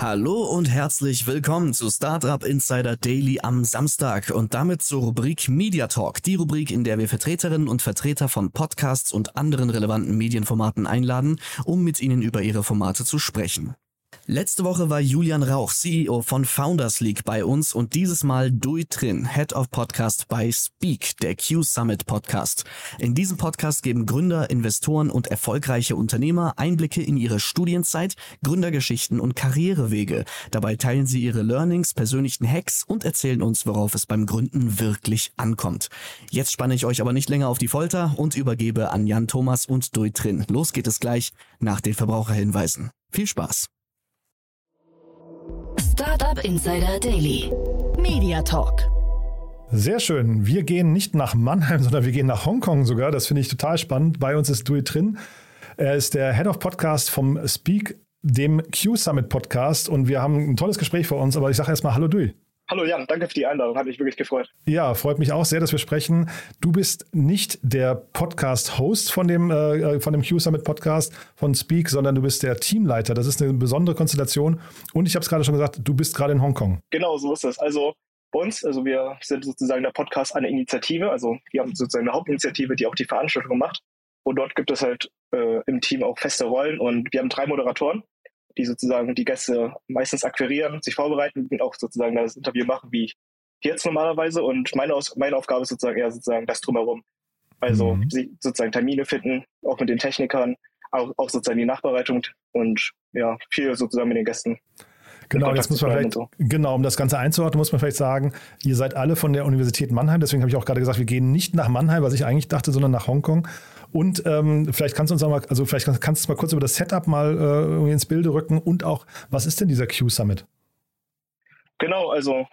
Hallo und herzlich willkommen zu Startup Insider Daily am Samstag und damit zur Rubrik Media Talk, die Rubrik, in der wir Vertreterinnen und Vertreter von Podcasts und anderen relevanten Medienformaten einladen, um mit ihnen über ihre Formate zu sprechen. Letzte Woche war Julian Rauch, CEO von Founders League bei uns und dieses Mal Dui Trin, Head of Podcast bei Speak, der Q Summit Podcast. In diesem Podcast geben Gründer, Investoren und erfolgreiche Unternehmer Einblicke in ihre Studienzeit, Gründergeschichten und Karrierewege. Dabei teilen sie ihre Learnings, persönlichen Hacks und erzählen uns, worauf es beim Gründen wirklich ankommt. Jetzt spanne ich euch aber nicht länger auf die Folter und übergebe an Jan Thomas und Dui Trin. Los geht es gleich nach den Verbraucherhinweisen. Viel Spaß! Startup Insider Daily. Media Talk. Sehr schön. Wir gehen nicht nach Mannheim, sondern wir gehen nach Hongkong sogar. Das finde ich total spannend. Bei uns ist Dui Trin. Er ist der Head of Podcast vom Speak, dem Q Summit Podcast. Und wir haben ein tolles Gespräch vor uns. Aber ich sage erstmal Hallo Dui. Hallo Jan, danke für die Einladung, hat mich wirklich gefreut. Ja, freut mich auch sehr, dass wir sprechen. Du bist nicht der Podcast-Host von dem, äh, von dem Q-Summit Podcast von Speak, sondern du bist der Teamleiter. Das ist eine besondere Konstellation. Und ich habe es gerade schon gesagt, du bist gerade in Hongkong. Genau, so ist es. Also uns, also wir sind sozusagen der Podcast eine Initiative, also wir haben sozusagen eine Hauptinitiative, die auch die Veranstaltung macht. Und dort gibt es halt äh, im Team auch feste Rollen und wir haben drei Moderatoren die sozusagen die Gäste meistens akquirieren, sich vorbereiten und auch sozusagen das Interview machen, wie jetzt normalerweise. Und meine, Aus meine Aufgabe ist sozusagen eher sozusagen das drumherum. Also mhm. sozusagen Termine finden, auch mit den Technikern, auch, auch sozusagen die Nachbereitung und ja, viel sozusagen mit den Gästen. Genau, jetzt muss man vielleicht, so. genau, um das Ganze einzuordnen, muss man vielleicht sagen, ihr seid alle von der Universität Mannheim, deswegen habe ich auch gerade gesagt, wir gehen nicht nach Mannheim, was ich eigentlich dachte, sondern nach Hongkong. Und ähm, vielleicht kannst du uns mal, also vielleicht kannst du mal kurz über das Setup mal äh, ins Bilde rücken und auch, was ist denn dieser Q-Summit? Genau, also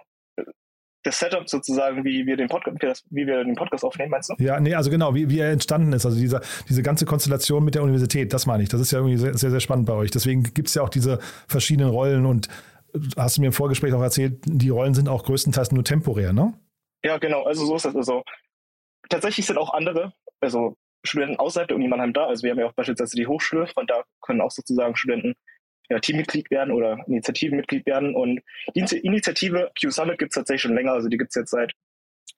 das Setup sozusagen, wie wir den Podcast, wie wir den Podcast aufnehmen, meinst du? Ja, nee, also genau, wie, wie er entstanden ist, also dieser, diese ganze Konstellation mit der Universität, das meine ich. Das ist ja irgendwie sehr, sehr, sehr spannend bei euch. Deswegen gibt es ja auch diese verschiedenen Rollen und hast du mir im Vorgespräch auch erzählt, die Rollen sind auch größtenteils nur temporär, ne? Ja, genau, also so ist das. Also tatsächlich sind auch andere, also Studenten außerhalb der Uni Mannheim da. Also wir haben ja auch beispielsweise die Hochschule, von da können auch sozusagen Studenten ja, Teammitglied werden oder Initiativenmitglied werden. Und die Initiative Q Summit gibt es tatsächlich schon länger. Also die gibt es jetzt seit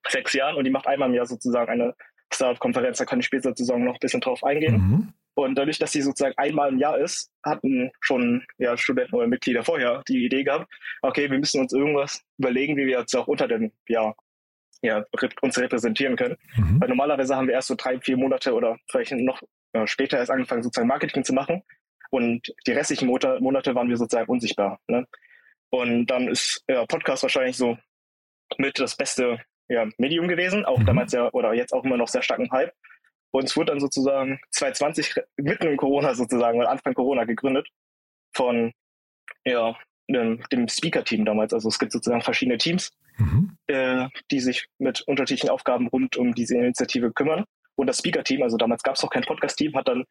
sechs Jahren und die macht einmal im Jahr sozusagen eine Startup-Konferenz. Da kann ich später sozusagen noch ein bisschen drauf eingehen. Mhm. Und dadurch, dass sie sozusagen einmal im Jahr ist, hatten schon ja, Studenten oder Mitglieder vorher die Idee gehabt, okay, wir müssen uns irgendwas überlegen, wie wir jetzt auch unter dem Jahr ja, uns repräsentieren können. Mhm. Weil normalerweise haben wir erst so drei, vier Monate oder vielleicht noch äh, später erst angefangen, sozusagen Marketing zu machen. Und die restlichen Monate, waren wir sozusagen unsichtbar. Ne? Und dann ist ja, Podcast wahrscheinlich so mit das beste ja, Medium gewesen, auch mhm. damals ja oder jetzt auch immer noch sehr starken Hype. Und es wurde dann sozusagen 2020 mitten in Corona sozusagen, weil Anfang Corona gegründet von ja, dem, dem Speaker-Team damals. Also es gibt sozusagen verschiedene Teams, mhm. äh, die sich mit unterschiedlichen Aufgaben rund um diese Initiative kümmern. Und das Speaker-Team, also damals gab es noch kein Podcast-Team, hat dann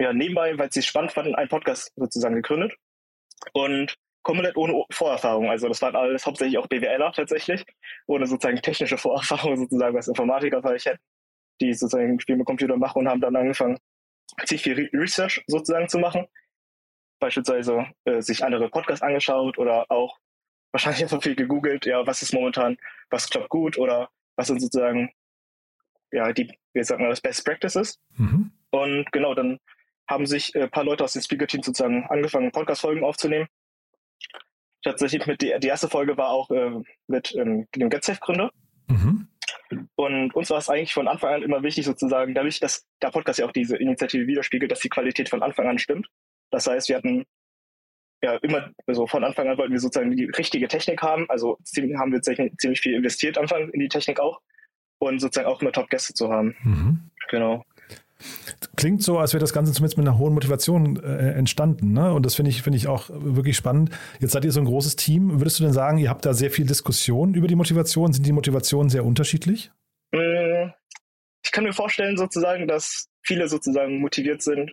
ja nebenbei, weil sie es spannend fanden, einen Podcast sozusagen gegründet. Und komplett ohne Vorerfahrung. Also das waren alles hauptsächlich auch BWLer tatsächlich, ohne sozusagen technische Vorerfahrung sozusagen, was Informatiker vielleicht hätten, die sozusagen Spiel mit Computer machen und haben dann angefangen, ziemlich viel Research sozusagen zu machen. Beispielsweise äh, sich andere Podcasts angeschaut oder auch wahrscheinlich einfach viel gegoogelt, ja, was ist momentan, was klappt gut oder was sind sozusagen, ja, die, wie sagt man das, Best Practices. Mhm. Und genau, dann haben sich ein äh, paar Leute aus dem Speaker-Team sozusagen angefangen, Podcast-Folgen aufzunehmen. Tatsächlich mit die, die erste Folge war auch äh, mit ähm, dem GetSafe-Gründer. Mhm. Und uns war es eigentlich von Anfang an immer wichtig, sozusagen, dadurch, dass der Podcast ja auch diese Initiative widerspiegelt, dass die Qualität von Anfang an stimmt. Das heißt, wir hatten ja immer, also von Anfang an wollten wir sozusagen die richtige Technik haben. Also haben wir ziemlich viel investiert, Anfang in die Technik auch. Und sozusagen auch immer Top-Gäste zu haben. Mhm. Genau. Klingt so, als wäre das Ganze zumindest mit einer hohen Motivation äh, entstanden. Ne? Und das finde ich, finde ich auch wirklich spannend. Jetzt seid ihr so ein großes Team. Würdest du denn sagen, ihr habt da sehr viel Diskussion über die Motivation? Sind die Motivationen sehr unterschiedlich? Äh, ich kann mir vorstellen, sozusagen, dass viele sozusagen motiviert sind.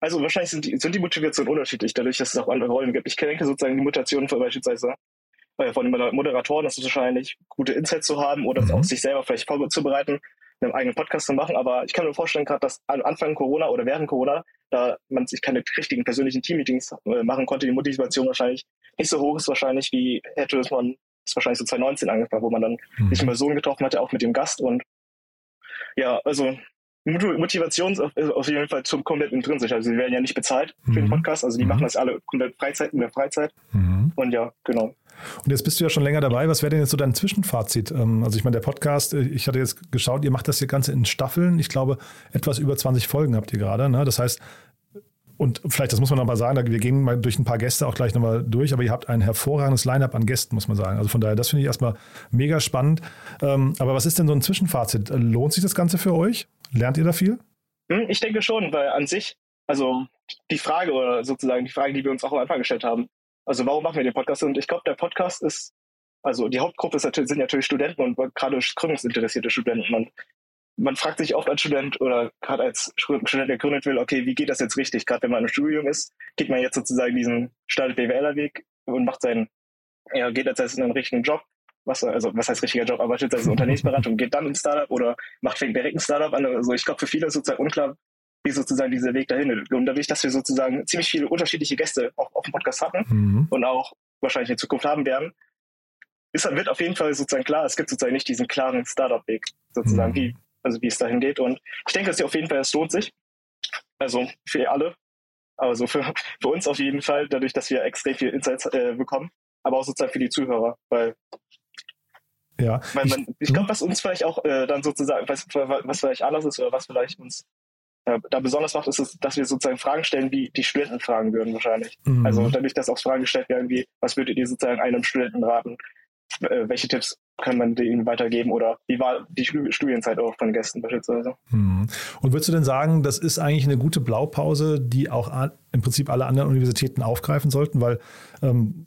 Also wahrscheinlich sind die, sind die Motivationen unterschiedlich, dadurch, dass es auch andere Rollen gibt. Ich denke sozusagen die Motivation von beispielsweise äh, von den Moderatoren ist es wahrscheinlich, gute Insights zu haben oder mhm. auch sich selber vielleicht vorzubereiten einen eigenen Podcast zu machen, aber ich kann mir vorstellen, gerade dass am Anfang Corona oder während Corona, da man sich keine richtigen persönlichen Teammeetings äh, machen konnte, die Motivation wahrscheinlich nicht so hoch ist wahrscheinlich, wie hätte es man ist wahrscheinlich so 2019 angefangen, wo man dann mhm. sich in Person getroffen hatte, auch mit dem Gast und ja, also Motivation ist auf jeden Fall zum komplett intrinsisch. Also sie werden ja nicht bezahlt für den mhm. Podcast, also die mhm. machen das alle komplett Freizeit in der Freizeit. Mhm. Und ja, genau. Und jetzt bist du ja schon länger dabei. Was wäre denn jetzt so dein Zwischenfazit? Ähm, also ich meine, der Podcast, äh, ich hatte jetzt geschaut, ihr macht das hier Ganze in Staffeln. Ich glaube, etwas über 20 Folgen habt ihr gerade. Ne? Das heißt, und vielleicht, das muss man nochmal sagen, wir gehen mal durch ein paar Gäste auch gleich nochmal durch, aber ihr habt ein hervorragendes Line-up an Gästen, muss man sagen. Also von daher, das finde ich erstmal mega spannend. Ähm, aber was ist denn so ein Zwischenfazit? Lohnt sich das Ganze für euch? Lernt ihr da viel? Hm, ich denke schon, weil an sich, also die Frage oder sozusagen die Frage, die wir uns auch am Anfang gestellt haben, also warum machen wir den Podcast? Und ich glaube, der Podcast ist, also die Hauptgruppe natürlich, sind natürlich Studenten und gerade gründungsinteressierte Studenten. Und man fragt sich oft als Student oder gerade als Student, der gründet will, okay, wie geht das jetzt richtig? Gerade wenn man im Studium ist, geht man jetzt sozusagen diesen startet BWLer-Weg und macht seinen, ja, geht jetzt in einen richtigen Job. Was, also, was heißt richtiger Job? Aber beispielsweise Unternehmensberatung, geht dann ins Startup oder macht fängt direkt ein Startup an. Also ich glaube, für viele ist sozusagen unklar, wie sozusagen dieser Weg dahin ist. Und dadurch, dass wir sozusagen ziemlich viele unterschiedliche Gäste auch auf dem Podcast hatten mhm. und auch wahrscheinlich in Zukunft haben werden, ist, wird auf jeden Fall sozusagen klar, es gibt sozusagen nicht diesen klaren Startup-Weg, sozusagen, mhm. wie, also wie es dahin geht. Und ich denke, dass auf jeden Fall, es lohnt sich. Also für alle. Also für, für uns auf jeden Fall, dadurch, dass wir extrem viel Insights äh, bekommen, aber auch sozusagen für die Zuhörer, weil ja. Weil man, ich, ich glaube, was uns vielleicht auch äh, dann sozusagen, was, was vielleicht anders ist oder was vielleicht uns äh, da besonders macht, ist es, dass wir sozusagen Fragen stellen, wie die Studenten fragen würden wahrscheinlich. Mhm. Also dadurch, dass auch Fragen gestellt werden, wie, was würdet ihr sozusagen einem Studenten raten? Äh, welche Tipps kann man denen weitergeben oder wie war die Studienzeit auch von Gästen beispielsweise. Mhm. Und würdest du denn sagen, das ist eigentlich eine gute Blaupause, die auch im Prinzip alle anderen Universitäten aufgreifen sollten, weil ähm,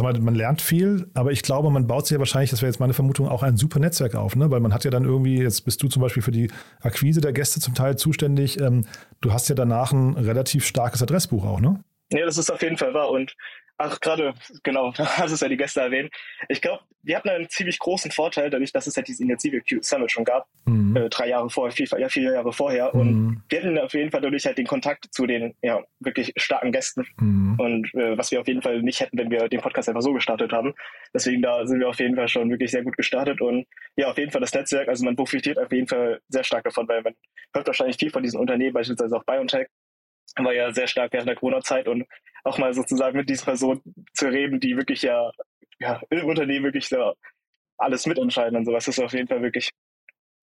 mal, man lernt viel, aber ich glaube, man baut sich ja wahrscheinlich, das wäre jetzt meine Vermutung, auch ein super Netzwerk auf, ne? weil man hat ja dann irgendwie, jetzt bist du zum Beispiel für die Akquise der Gäste zum Teil zuständig, ähm, du hast ja danach ein relativ starkes Adressbuch auch, ne? Ja, das ist auf jeden Fall wahr und Ach, gerade, genau, da hast du es ja die Gäste erwähnt. Ich glaube, wir hatten einen ziemlich großen Vorteil, dadurch, dass es halt diese Initiative Q Summit schon gab, mhm. äh, drei Jahre vorher, vier, ja, vier Jahre vorher. Mhm. Und wir hatten auf jeden Fall dadurch halt den Kontakt zu den ja, wirklich starken Gästen. Mhm. Und äh, was wir auf jeden Fall nicht hätten, wenn wir den Podcast einfach so gestartet haben. Deswegen da sind wir auf jeden Fall schon wirklich sehr gut gestartet. Und ja, auf jeden Fall das Netzwerk, also man profitiert auf jeden Fall sehr stark davon, weil man hört wahrscheinlich viel von diesen Unternehmen, beispielsweise auch BioNTech, war ja sehr stark während der Corona-Zeit und auch mal sozusagen mit dieser Person zu reden, die wirklich ja, ja im Unternehmen wirklich so alles mitentscheiden und sowas, ist auf jeden Fall wirklich,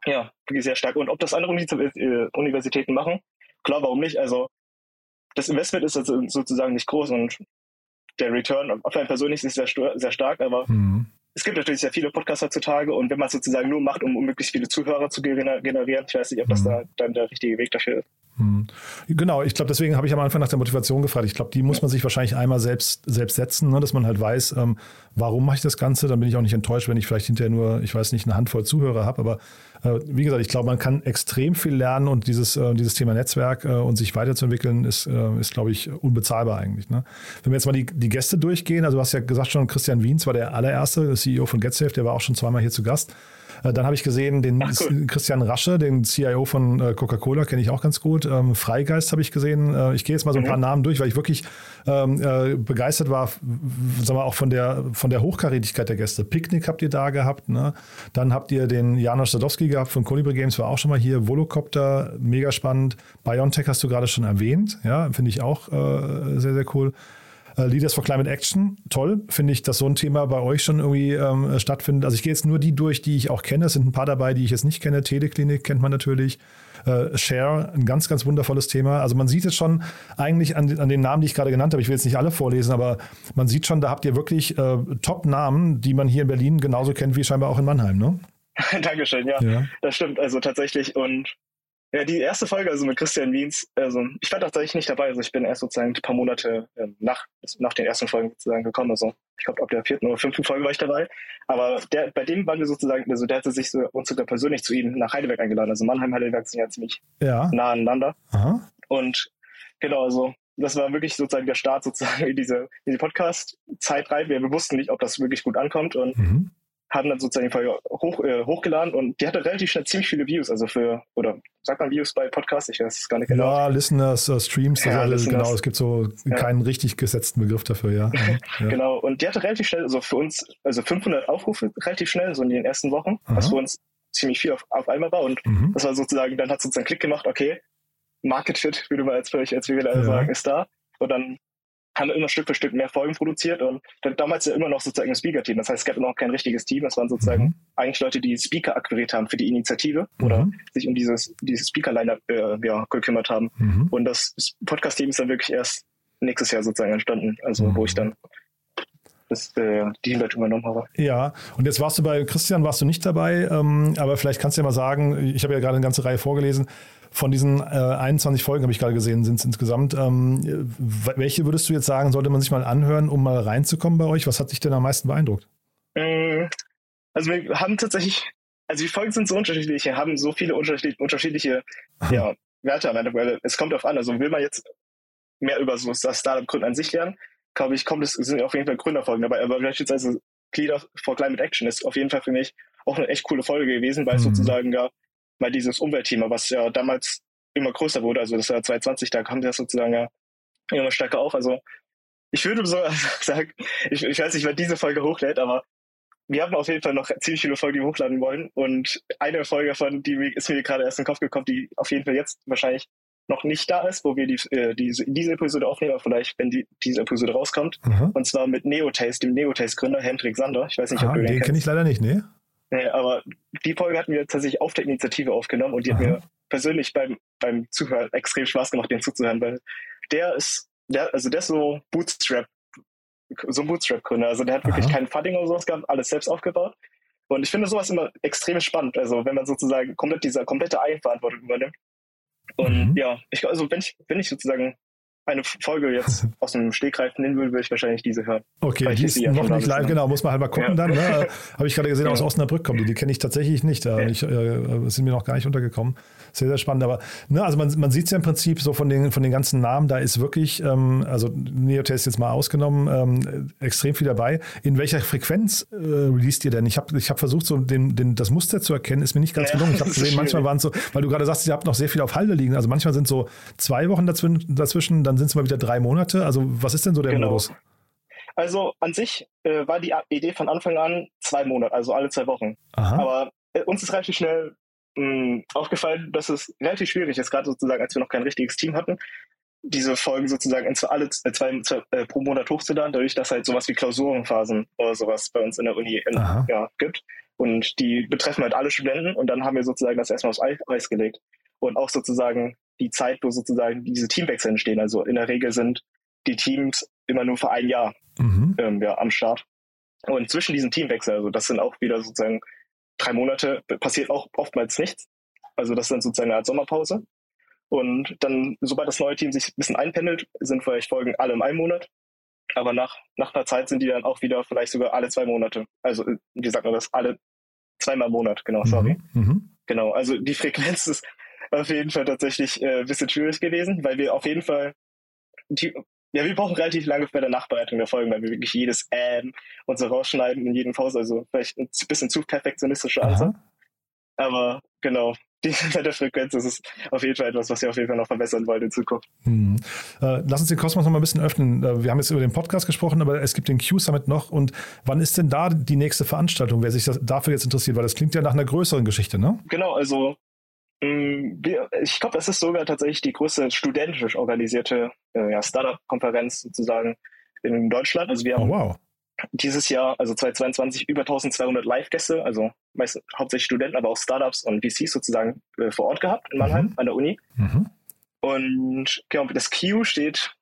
ja, wirklich sehr stark. Und ob das andere äh, Universitäten machen, klar, warum nicht? Also das Investment ist also sozusagen nicht groß und der Return auf ein persönlich ist sehr, sehr stark, aber mhm. es gibt natürlich sehr viele Podcasts heutzutage und wenn man es sozusagen nur macht, um, um möglichst viele Zuhörer zu generieren, ich weiß nicht, ob das mhm. da dann der richtige Weg dafür ist. Hm. Genau, ich glaube, deswegen habe ich am Anfang nach der Motivation gefragt. Ich glaube, die muss man sich wahrscheinlich einmal selbst, selbst setzen, ne, dass man halt weiß, ähm, warum mache ich das Ganze. Dann bin ich auch nicht enttäuscht, wenn ich vielleicht hinterher nur, ich weiß nicht, eine Handvoll Zuhörer habe. Aber äh, wie gesagt, ich glaube, man kann extrem viel lernen und dieses, äh, dieses Thema Netzwerk äh, und sich weiterzuentwickeln ist, äh, ist glaube ich, unbezahlbar eigentlich. Ne? Wenn wir jetzt mal die, die Gäste durchgehen, also du hast ja gesagt schon, Christian Wiens war der allererste, der CEO von GetSafe, der war auch schon zweimal hier zu Gast. Äh, dann habe ich gesehen, den Ach, cool. Christian Rasche, den CIO von äh, Coca-Cola, kenne ich auch ganz gut. Ähm, Freigeist habe ich gesehen. Äh, ich gehe jetzt mal so ein mhm. paar Namen durch, weil ich wirklich ähm, begeistert war, sagen wir auch von der, von der Hochkarätigkeit der Gäste. Picknick habt ihr da gehabt. Ne? Dann habt ihr den Janusz Sadowski gehabt von Colibri Games, war auch schon mal hier. Volocopter, mega spannend. Biontech hast du gerade schon erwähnt. Ja, finde ich auch äh, sehr, sehr cool. Äh, Leaders for Climate Action, toll. Finde ich, dass so ein Thema bei euch schon irgendwie ähm, stattfindet. Also ich gehe jetzt nur die durch, die ich auch kenne. Es sind ein paar dabei, die ich jetzt nicht kenne. Teleklinik kennt man natürlich. Äh, Share, ein ganz, ganz wundervolles Thema. Also man sieht es schon eigentlich an, an den Namen, die ich gerade genannt habe. Ich will jetzt nicht alle vorlesen, aber man sieht schon, da habt ihr wirklich äh, Top-Namen, die man hier in Berlin genauso kennt wie scheinbar auch in Mannheim, ne? Dankeschön, ja. ja. Das stimmt. Also tatsächlich und Ja, die erste Folge, also mit Christian Wiens, also ich war tatsächlich nicht dabei, also ich bin erst sozusagen ein paar Monate ähm, nach, nach den ersten Folgen sozusagen gekommen, also ich glaube ab der vierten oder fünften Folge war ich dabei, aber der, bei dem waren wir sozusagen, also der hatte sich so, uns sogar persönlich zu ihm nach Heidelberg eingeladen, also Mannheim, Heidelberg sind ja ziemlich ja. nah aneinander Aha. und genau, also das war wirklich sozusagen der Start sozusagen in diese, in die Podcast-Zeit rein, wir wussten nicht, ob das wirklich gut ankommt und Mhm. Haben dann sozusagen hoch, äh, hochgeladen und die hatte relativ schnell ziemlich viele Views, also für, oder sagt man Views bei Podcasts, ich weiß es gar nicht genau. Ja, Listeners, äh, Streams, Ja, alles, Listeners. genau, es gibt so Ja. keinen richtig gesetzten Begriff dafür, ja. Ja. Genau, und die hatte relativ schnell, also für uns, also 500 Aufrufe relativ schnell, so in den ersten Wochen, Aha. was für uns ziemlich viel auf, auf einmal war. Und Mhm. das war sozusagen, dann hat es sozusagen Klick gemacht, okay, Market Fit, würde man jetzt vielleicht, als wir wieder Ja. sagen, ist da. Und dann haben immer Stück für Stück mehr Folgen produziert und dann damals ja immer noch sozusagen ein Speaker-Team. Das heißt, es gab immer noch kein richtiges Team. Das waren sozusagen Mhm. eigentlich Leute, die Speaker akquiriert haben für die Initiative oder Mhm. sich um dieses, dieses Speaker-Line äh, ja, gekümmert haben. Mhm. Und das Podcast-Team ist dann wirklich erst nächstes Jahr sozusagen entstanden, also Mhm. wo ich dann das, äh, die Teamleitung übernommen habe. Ja, und jetzt warst du bei Christian, warst du nicht dabei, ähm, aber vielleicht kannst du ja mal sagen, ich habe ja gerade eine ganze Reihe vorgelesen, von diesen äh, 21 Folgen, habe ich gerade gesehen, sind es insgesamt. Ähm, welche würdest du jetzt sagen, sollte man sich mal anhören, um mal reinzukommen bei euch? Was hat dich denn am meisten beeindruckt? Mm, Also wir haben tatsächlich, also die Folgen sind so unterschiedlich, wir haben so viele unterschiedliche, unterschiedliche ja, Werte am Ende, weil es kommt auf an, also will man jetzt mehr über so das Startup-Gründen an sich lernen, glaube ich, kommt es, sind auf jeden Fall Gründerfolgen dabei, aber beispielsweise Leader for Climate Action ist auf jeden Fall für mich auch eine echt coole Folge gewesen, weil es Mhm. sozusagen ja mal dieses Umweltthema, was ja damals immer größer wurde, also das Jahr 2020, da kam das sozusagen ja immer stärker auf, also ich würde so sagen, ich, ich weiß nicht, wer diese Folge hochlädt, aber wir haben auf jeden Fall noch ziemlich viele Folgen, die wir hochladen wollen. Und eine Folge davon, die ist mir gerade erst in den Kopf gekommen, die auf jeden Fall jetzt wahrscheinlich noch nicht da ist, wo wir die, äh, diese, diese Episode aufnehmen, aber vielleicht, wenn die, diese Episode rauskommt. Aha. Und zwar mit Neotaste, dem Neotaste-Gründer Hendrik Sander. Ich weiß nicht, Aha, ob du den, den kenne ich leider nicht, ne? Nee, aber die Folge hatten wir tatsächlich auf der Initiative aufgenommen und die hat Aha. mir persönlich beim, beim Zuhören extrem Spaß gemacht, den zuzuhören, weil der ist, der, also der ist so Bootstrap, so ein Bootstrap-Gründer. Also der hat wirklich Aha. kein Funding oder sowas gehabt, alles selbst aufgebaut. Und ich finde sowas immer extrem spannend. Also wenn man sozusagen komplett diese komplette Eigenverantwortung übernimmt. Und Mhm. ja, ich, also wenn ich, wenn ich sozusagen eine Folge jetzt aus dem Stegreif nehmen würde, würde ich wahrscheinlich diese hören. Okay, die ist noch nicht live, bis genau, muss man halt mal gucken Ja. dann. Ne? Habe ich gerade gesehen, aus Ja. Osnabrück kommt die, die kenne ich tatsächlich nicht. Äh, Ja. Ich, äh, sind mir noch gar nicht untergekommen. Sehr, sehr spannend. Aber ne, also man, man sieht es ja im Prinzip so von den, von den ganzen Namen, da ist wirklich, ähm, also Neotest jetzt mal ausgenommen, ähm, extrem viel dabei. In welcher Frequenz äh, released ihr denn? Ich habe ich hab versucht, so den, den, das Muster zu erkennen, ist mir nicht ganz gelungen. Ich habe gesehen, manchmal waren es so, weil du gerade sagst, ihr habt noch sehr viel auf Halde liegen. Also manchmal sind so zwei Wochen dazwischen, dazwischen dann sind es mal wieder drei Monate. Also was ist denn so der Genau. Modus? Also an sich äh, war die Idee von Anfang an zwei Monate, also alle zwei Wochen. Aha. Aber äh, uns ist relativ schnell mh, aufgefallen, dass es relativ schwierig ist, gerade sozusagen, als wir noch kein richtiges Team hatten, diese Folgen sozusagen in zwei, alle äh, zwei, zwei äh, pro Monat hochzuladen, dadurch, dass halt sowas wie Klausurenphasen oder sowas bei uns in der Uni in, ja, gibt. Und die betreffen halt alle Studenten und dann haben wir sozusagen das erstmal aufs Eis gelegt. Und auch sozusagen die Zeit, wo sozusagen diese Teamwechsel entstehen. Also in der Regel sind die Teams immer nur für ein Jahr Mhm. ähm, ja, am Start. Und zwischen diesen Teamwechseln, also das sind auch wieder sozusagen drei Monate, passiert auch oftmals nichts. Also das sind sozusagen eine Art Sommerpause. Und dann, sobald das neue Team sich ein bisschen einpendelt, sind vielleicht Folgen alle im einen Monat. Aber nach, nach einer Zeit sind die dann auch wieder vielleicht sogar alle zwei Monate. Also, äh, wie sagt man das? Alle zweimal im Monat, genau, sorry. Mhm. Mhm. Genau, also die Frequenz ist auf jeden Fall tatsächlich äh, ein bisschen schwierig gewesen, weil wir auf jeden Fall, die, ja, wir brauchen relativ lange bei der Nachbereitung der Folgen, weil wir wirklich jedes Ähm und so rausschneiden in jedem Pause, also vielleicht ein bisschen zu perfektionistischer Ansatz. Aber genau, die, bei der Frequenz ist es auf jeden Fall etwas, was wir auf jeden Fall noch verbessern wollen in Zukunft. Hm. Äh, lass uns den Kosmos noch mal ein bisschen öffnen. Äh, wir haben jetzt über den Podcast gesprochen, aber es gibt den Q-Summit noch. Und wann ist denn da die nächste Veranstaltung, wer sich das dafür jetzt interessiert? Weil das klingt ja nach einer größeren Geschichte, ne? Genau, also ich glaube, das ist sogar tatsächlich die größte studentisch organisierte äh, ja, Startup-Konferenz sozusagen in Deutschland. Also wir Oh, haben wow. dieses Jahr, also 2022, über 1200 Live-Gäste, also meist, hauptsächlich Studenten, aber auch Startups und VCs sozusagen äh, vor Ort gehabt in Mannheim Mhm. an der Uni. Mhm. Und genau, das Q steht,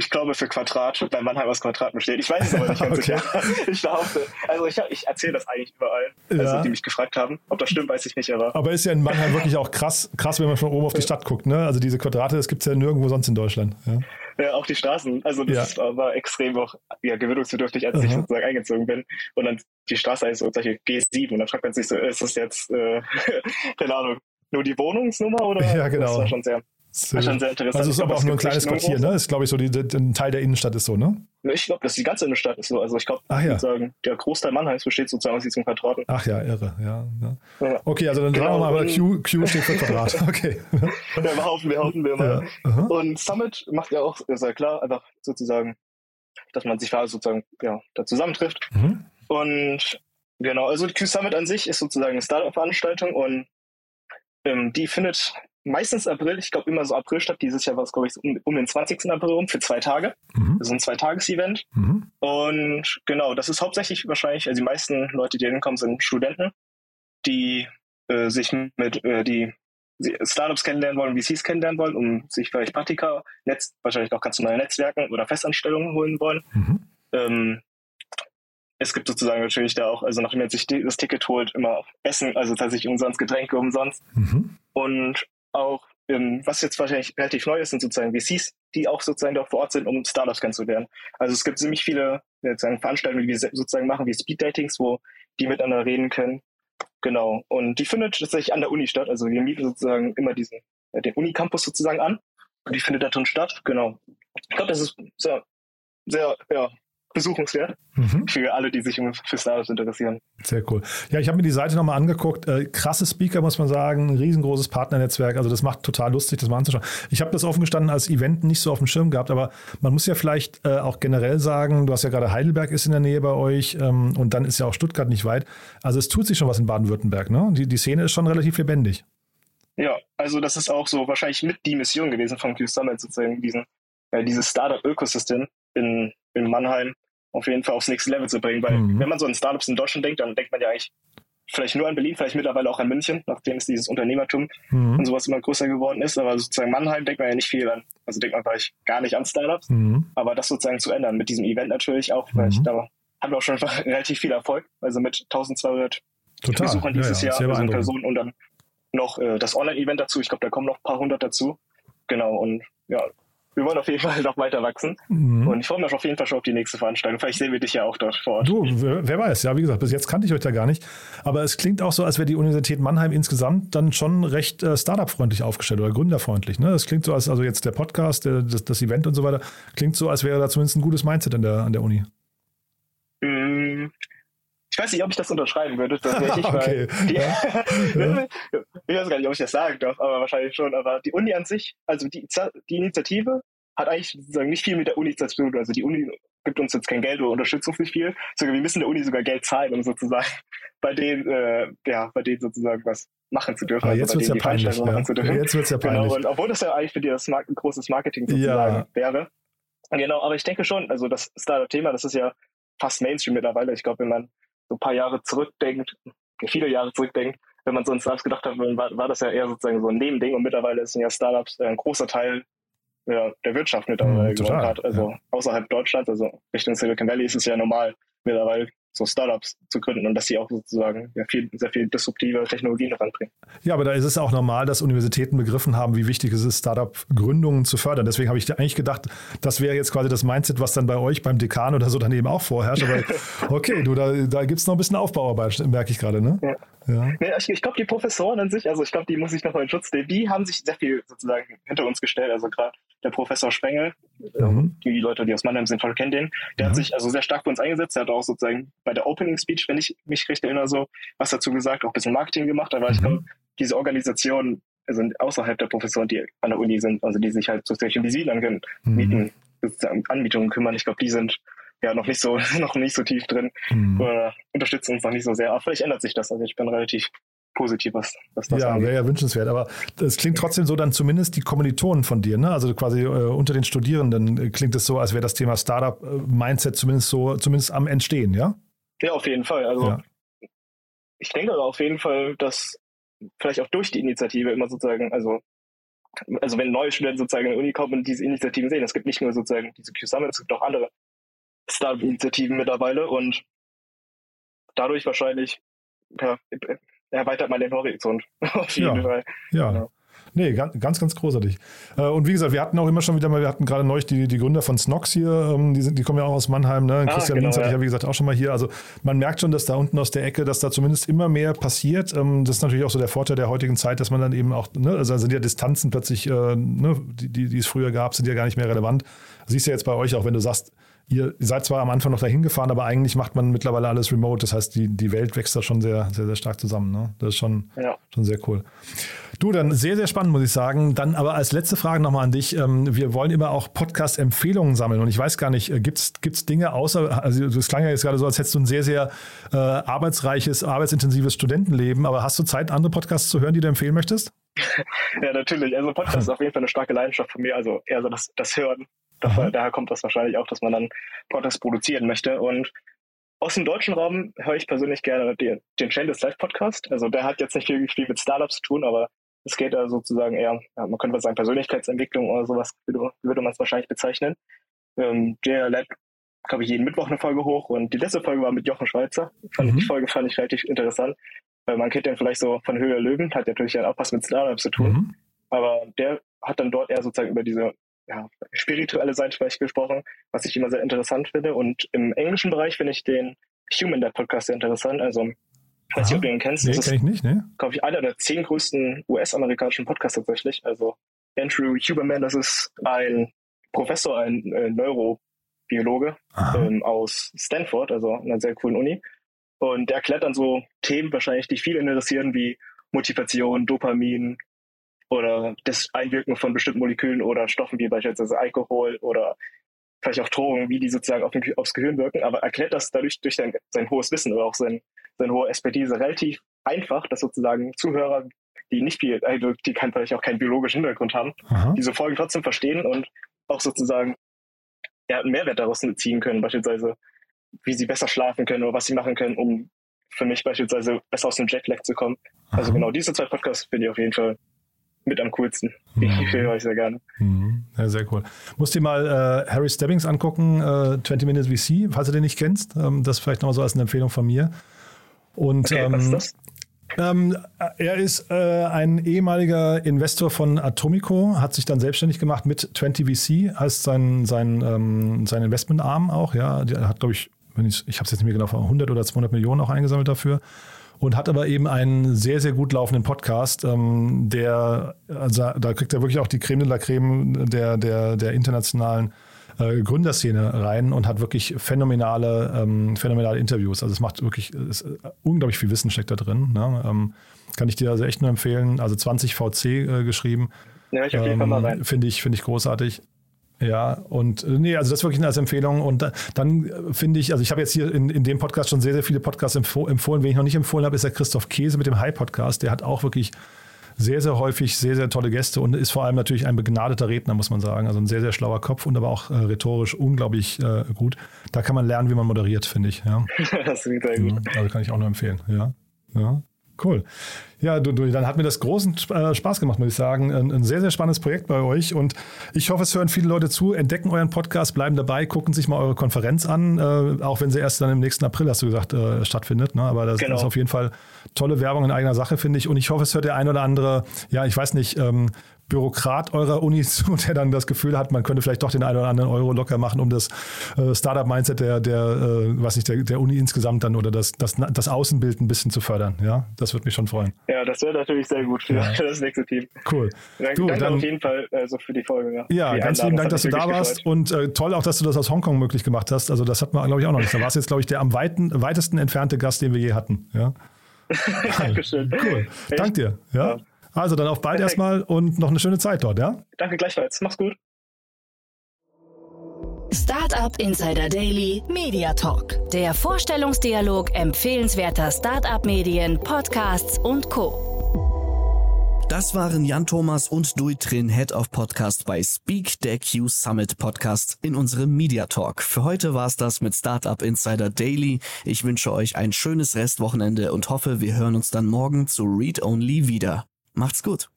ich glaube für Quadrat, weil Mannheim aus Quadrat besteht. Ich weiß es aber nicht ganz Okay. sicher. Ich behaupte. Also ich, ich erzähle das eigentlich überall. Also Ja. die mich gefragt haben. Ob das stimmt, weiß ich nicht, aber Aber ist ja in Mannheim wirklich auch krass, krass, wenn man von oben auf die Stadt guckt. Ne? Also diese Quadrate, das gibt es ja nirgendwo sonst in Deutschland. Ja. ja, auch die Straßen. Also das Ja. war extrem auch ja, gewöhnungsbedürftig, als ich Aha. sozusagen eingezogen bin. Und dann die Straße heißt so solche G7 und dann fragt man sich so, ist das jetzt, äh, keine Ahnung, nur die Wohnungsnummer oder? Ja, genau. Das war schon sehr, war schon sehr interessant. Also es ist aber auch nur ein das kleines Quartier, ne? Ist, glaube ich, so die, die, ein Teil der Innenstadt ist so, ne? Ich glaube, dass die ganze Innenstadt ist so. Also ich glaube, ja. sozusagen, der Großteil Mannheims besteht sozusagen aus diesem Quadraten. Ach ja, irre, ja. ja. Ja. Okay, also dann Genau, sagen wir mal, aber Q, Q steht für Quadrat. Okay. Ja, behaupten, behaupten wir ja. mal. Aha. Und Summit macht ja auch sehr klar, einfach sozusagen, dass man sich da sozusagen ja, da zusammentrifft. Mhm. Und genau, also die Q-Summit an sich ist sozusagen eine Startup-Veranstaltung und ähm, die findet meistens April, ich glaube immer so April statt. Dieses Jahr war es, glaube ich, so um, um den 20. April rum für zwei Tage. Mhm. Ist ein Zweitages-Event. Mhm. Und genau, das ist hauptsächlich wahrscheinlich, also die meisten Leute, die hinkommen, sind Studenten, die äh, sich mit, äh, die Startups kennenlernen wollen, VCs kennenlernen wollen, um sich vielleicht Praktika, Netz, wahrscheinlich auch ganz normale Netzwerken oder Festanstellungen holen wollen. Mhm. Ähm, es gibt sozusagen natürlich da auch, also nachdem man sich das Ticket holt, immer Essen, also tatsächlich umsonst, Getränke umsonst. Mhm. Und auch, ähm, was jetzt wahrscheinlich relativ neu ist, sind sozusagen VCs, die auch sozusagen dort vor Ort sind, um Startups kennenzulernen. Also es gibt ziemlich viele sozusagen Veranstaltungen, die wir sozusagen machen, wie Speed-Datings, wo die miteinander reden können. Genau. Und die findet tatsächlich an der Uni statt. Also wir mieten sozusagen immer diesen, äh, den Unicampus sozusagen an. Und die findet da drin statt. Genau. Ich glaube, das ist sehr, sehr, ja, besuchenswert Mhm. für alle, die sich für Startups interessieren. Sehr cool. Ja, ich habe mir die Seite nochmal angeguckt. Äh, krasse Speaker, muss man sagen. Ein riesengroßes Partnernetzwerk. Also das macht total lustig, das mal anzuschauen. Ich habe das offen gestanden als Event nicht so auf dem Schirm gehabt, aber man muss ja vielleicht äh, auch generell sagen, du hast ja gerade Heidelberg ist in der Nähe bei euch ähm, und dann ist ja auch Stuttgart nicht weit. Also es tut sich schon was in Baden-Württemberg. Ne? Die, die Szene ist schon relativ lebendig. Ja, also das ist auch so wahrscheinlich mit die Mission gewesen von Q Summit, sozusagen diesen, äh, dieses Startup-Ökosystem in, in Mannheim auf jeden Fall aufs nächste Level zu bringen. Weil Mhm. wenn man so an Startups in Deutschland denkt, dann denkt man ja eigentlich vielleicht nur an Berlin, vielleicht mittlerweile auch an München, nachdem es dieses Unternehmertum Mhm. und sowas immer größer geworden ist. Aber sozusagen Mannheim denkt man ja nicht viel an. Also denkt man vielleicht gar nicht an Startups. Mhm. Aber das sozusagen zu ändern mit diesem Event natürlich auch, weil Mhm. ich, da haben wir auch schon relativ viel Erfolg. Also mit 1200 Total. Besuchern Ja, dieses ja, Jahr, sehr also. Person und dann noch äh, das Online-Event dazu. Ich glaube, da kommen noch ein paar hundert dazu. Genau, und ja, wir wollen auf jeden Fall noch weiter wachsen. Mhm. Und ich freue mich auf jeden Fall schon auf die nächste Veranstaltung. Vielleicht sehen wir dich ja auch dort vor Ort. Du, wer, weiß, ja, wie gesagt, bis jetzt kannte ich euch da gar nicht. Aber es klingt auch so, als wäre die Universität Mannheim insgesamt dann schon recht äh, Startup-freundlich aufgestellt oder gründerfreundlich. Ne? Es klingt so, als also jetzt der Podcast, der, das, das Event und so weiter, klingt so, als wäre da zumindest ein gutes Mindset an der, an der Uni. Ich weiß nicht, ob ich das unterschreiben würde, tatsächlich, Okay. weil die, ich weiß gar nicht, ob ich das sagen darf, aber wahrscheinlich schon. Aber die Uni an sich, also die, die Initiative hat eigentlich sozusagen nicht viel mit der Uni zu tun. Also die Uni gibt uns jetzt kein Geld oder unterstützt uns nicht viel. Sogar wir müssen der Uni sogar Geld zahlen, um sozusagen bei denen, äh, ja, bei denen sozusagen was machen zu dürfen. Also jetzt bei wird es ja peinlich. Ja. machen zu dürfen. Jetzt wird ja Genau, peinlich. und obwohl das ja eigentlich für die das Mar großes Marketing sozusagen Ja. wäre. Genau, aber ich denke schon, also das Startup-Thema, das ist ja fast Mainstream mittlerweile. Ich glaube, wenn man so ein paar Jahre zurückdenkt, viele Jahre zurückdenkt, wenn man so an Startups gedacht hat, war, war das ja eher sozusagen so ein Nebending und mittlerweile sind ja Startups ein großer Teil ja, der Wirtschaft mittlerweile Mhm, geworden. total, Also außerhalb Deutschlands, also Richtung Silicon Valley ist es ja normal mittlerweile so Startups zu gründen und dass sie auch sozusagen ja, viel, sehr viel disruptive Technologien ranbringen. Ja, aber da ist es auch normal, dass Universitäten begriffen haben, wie wichtig es ist, Startup-Gründungen zu fördern. Deswegen habe ich eigentlich gedacht, das wäre jetzt quasi das Mindset, was dann bei euch beim Dekan oder so daneben auch vorherrscht. Aber okay, du, da, da gibt es noch ein bisschen Aufbauarbeit, merke ich gerade, ne? Ja. Ja. Nee, ich, ich glaube, die Professoren an sich, also ich glaube, die muss ich noch mal in Schutz nehmen, die haben sich sehr viel sozusagen hinter uns gestellt. Also gerade der Professor Spengel, Mhm. die Leute, die aus Mannheim sind, kennen den, der Mhm. hat sich also sehr stark für uns eingesetzt. Der hat auch sozusagen bei der Opening Speech, wenn ich mich recht erinnere, so was dazu gesagt, auch ein bisschen Marketing gemacht. Aber ich Mhm. glaube, diese Organisation also außerhalb der Professoren, die an der Uni sind, also die sich halt sozusagen um die Siedlern Mhm. mieten, sozusagen Anmietungen kümmern, ich glaube, die sind ja noch nicht so, noch nicht so tief drin Mhm. oder unterstützen uns noch nicht so sehr. Aber vielleicht ändert sich das. Also ich bin relativ positiv, was, was das Ja, wäre ja wünschenswert. Aber es klingt trotzdem so, dann zumindest die Kommilitonen von dir, ne? Also quasi äh, unter den Studierenden äh, klingt es so, als wäre das Thema Startup-Mindset zumindest so, zumindest am Entstehen, ja? Ja, auf jeden Fall. Also Ja. ich denke aber auf jeden Fall, dass vielleicht auch durch die Initiative immer sozusagen, also also wenn neue Studenten sozusagen in die Uni kommen und diese Initiativen sehen, es gibt nicht nur sozusagen diese Q-Summit, es gibt auch andere Startup-Initiativen mittlerweile und dadurch wahrscheinlich ja, erweitert man den Horizont. Auf jeden ja, Fall. Ja. Genau. Nee, ganz, ganz großartig. Äh, und wie gesagt, wir hatten auch immer schon wieder mal, wir hatten gerade neulich die, die Gründer von Snox hier, ähm, die, sind, die kommen ja auch aus Mannheim, ne? Ah, Christian genau, Linz hatte ich ja, wie gesagt, auch schon mal hier. Also man merkt schon, dass da unten aus der Ecke, dass da zumindest immer mehr passiert. Ähm, das ist natürlich auch so der Vorteil der heutigen Zeit, dass man dann eben auch, ne, also sind ja Distanzen plötzlich, äh, ne, die, die, die es früher gab, sind ja gar nicht mehr relevant. Siehst du ja jetzt bei euch auch, wenn du sagst, Ihr seid zwar am Anfang noch dahin gefahren, aber eigentlich macht man mittlerweile alles remote. Das heißt, die, die Welt wächst da schon sehr, sehr, sehr stark zusammen. Ne? Das ist schon, ja. schon sehr cool. Du, dann sehr, sehr spannend, muss ich sagen. Dann aber als letzte Frage nochmal an dich. Ähm, wir wollen immer auch Podcast-Empfehlungen sammeln. Und ich weiß gar nicht, gibt es Dinge außer, also das klang ja jetzt gerade so, als hättest du ein sehr, sehr äh, arbeitsreiches, arbeitsintensives Studentenleben. Aber hast du Zeit, andere Podcasts zu hören, die du empfehlen möchtest? ja, natürlich. Also Podcast ist auf jeden Fall eine starke Leidenschaft von mir. Also eher so das, das Hören Daher, daher kommt das wahrscheinlich auch, dass man dann Podcasts produzieren möchte. Und aus dem deutschen Raum höre ich persönlich gerne den, den Shameless Live Podcast. Also der hat jetzt nicht wirklich viel mit Startups zu tun, aber es geht da sozusagen eher, ja, man könnte sagen, Persönlichkeitsentwicklung oder sowas, würde, würde man es wahrscheinlich bezeichnen. Ähm, der lädt, glaube ich, jeden Mittwoch eine Folge hoch und die letzte Folge war mit Jochen Schweizer. Fand, mhm. Die Folge fand ich relativ interessant. Weil man kennt den vielleicht so von Höhe Löwen, hat natürlich auch was mit Startups zu tun. Mhm. Aber der hat dann dort eher sozusagen über diese ja, spirituelle Seite vielleicht gesprochen, was ich immer sehr interessant finde. Und im englischen Bereich finde ich den Human Dead Podcast sehr interessant. Also, ich weiß nicht, ob du ihn kennst. Nee, kenn ich nicht, ne? Glaube ich, einer der zehn größten US-amerikanischen Podcasts tatsächlich. Also, Andrew Huberman, das ist ein Professor, ein äh, Neurobiologe ähm, aus Stanford, also einer sehr coolen Uni. Und der erklärt dann so Themen wahrscheinlich, die viele interessieren, wie Motivation, Dopamin, oder das Einwirken von bestimmten Molekülen oder Stoffen wie beispielsweise Alkohol oder vielleicht auch Drogen, wie die sozusagen auf den, aufs Gehirn wirken, aber erklärt das dadurch durch sein, sein hohes Wissen oder auch sein, seine hohe Expertise relativ einfach, dass sozusagen Zuhörer, die nicht viel, also die kann vielleicht auch keinen biologischen Hintergrund haben, Aha. diese Folgen trotzdem verstehen und auch sozusagen ja, einen Mehrwert daraus ziehen können, beispielsweise wie sie besser schlafen können oder was sie machen können, um für mich beispielsweise besser aus dem Jetlag zu kommen. Also Aha. Also genau diese zwei Podcasts finde ich auf jeden Fall mit am coolsten. Mhm. Ich höre euch sehr gerne. Mhm. Ja, sehr cool. Musst dir mal äh, Harry Stebbings angucken, äh, 20 Minutes VC, falls du den nicht kennst. Ähm, das vielleicht noch so als eine Empfehlung von mir. Und okay, ähm, was ist das? Ähm, er ist äh, ein ehemaliger Investor von Atomico, hat sich dann selbstständig gemacht mit 20 VC als sein, sein, ähm, sein Investmentarm auch. Ja, er hat, glaube ich, wenn ich, ich habe es jetzt nicht mehr genau, 100 oder 200 Millionen auch eingesammelt dafür und hat aber eben einen sehr, sehr gut laufenden Podcast, ähm, der, also da kriegt er wirklich auch die Creme de la Creme der, der, der internationalen äh, Gründerszene rein und hat wirklich phänomenale, ähm, phänomenale Interviews. Also es macht wirklich, es, äh, unglaublich viel Wissen steckt da drin. Ne? Ähm, kann ich dir also echt nur empfehlen. Also 20 VC äh, geschrieben. Ja, ich auf jeden Fall mal rein. Finde ich, finde ich großartig. Ja, und äh, nee, also das wirklich als Empfehlung. Und da, dann äh, finde ich, also ich habe jetzt hier in, in dem Podcast schon sehr, sehr viele Podcasts empfoh empfohlen. Wen ich noch nicht empfohlen habe, ist der Christoph Käse mit dem High-Podcast. Der hat auch wirklich sehr, sehr häufig sehr, sehr tolle Gäste und ist vor allem natürlich ein begnadeter Redner, muss man sagen. Also ein sehr, sehr schlauer Kopf und aber auch äh, rhetorisch unglaublich äh, gut. Da kann man lernen, wie man moderiert, finde ich. Ja. das klingt sehr gut. Ja, also kann ich auch nur empfehlen. Ja. ja. Cool. Ja, du, du, dann hat mir das großen äh, Spaß gemacht, muss ich sagen. Ein, ein, sehr, sehr spannendes Projekt bei euch und ich hoffe, es hören viele Leute zu, entdecken euren Podcast, bleiben dabei, gucken sich mal eure Konferenz an, äh, auch wenn sie erst dann im nächsten April, hast du gesagt, äh, stattfindet. Ne? Aber das genau. ist auf jeden Fall tolle Werbung in eigener Sache, finde ich. Und ich hoffe, es hört der ein oder andere, ja, ich weiß nicht, ähm, Bürokrat eurer Uni zu, der dann das Gefühl hat, man könnte vielleicht doch den einen oder anderen Euro locker machen, um das äh, Startup-Mindset der, der, äh, was nicht, der, der Uni insgesamt dann oder das, das, das Außenbild ein bisschen zu fördern. Ja, das würde mich schon freuen. Ja, das wäre natürlich sehr gut für, ja. das nächste Team. Cool. Dank, du, danke dann, auf jeden Fall also für die Folge. Ja, ja die ganz lieben Dank, dass du da warst gefreut. und äh, toll auch, dass du das aus Hongkong möglich gemacht hast. Also das hat man, glaube ich, auch noch nicht. Da warst jetzt, glaube ich, der am weiten, weitesten entfernte Gast, den wir je hatten. Ja. Dankeschön. Cool. Dank dir. ja. ja. Also dann auf bald Perfekt. erstmal und noch eine schöne Zeit dort, ja? Danke gleichfalls. Mach's gut. Startup Insider Daily Media Talk. Der Vorstellungsdialog empfehlenswerter Startup-Medien, Podcasts und Co. Das waren Jan Thomas und Dui Trin, Head of Podcast bei Speak, der Q Summit Podcast in unserem Media Talk. Für heute war's das mit Startup Insider Daily. Ich wünsche euch ein schönes Restwochenende und hoffe, wir hören uns dann morgen zu Read Only wieder. Macht's gut.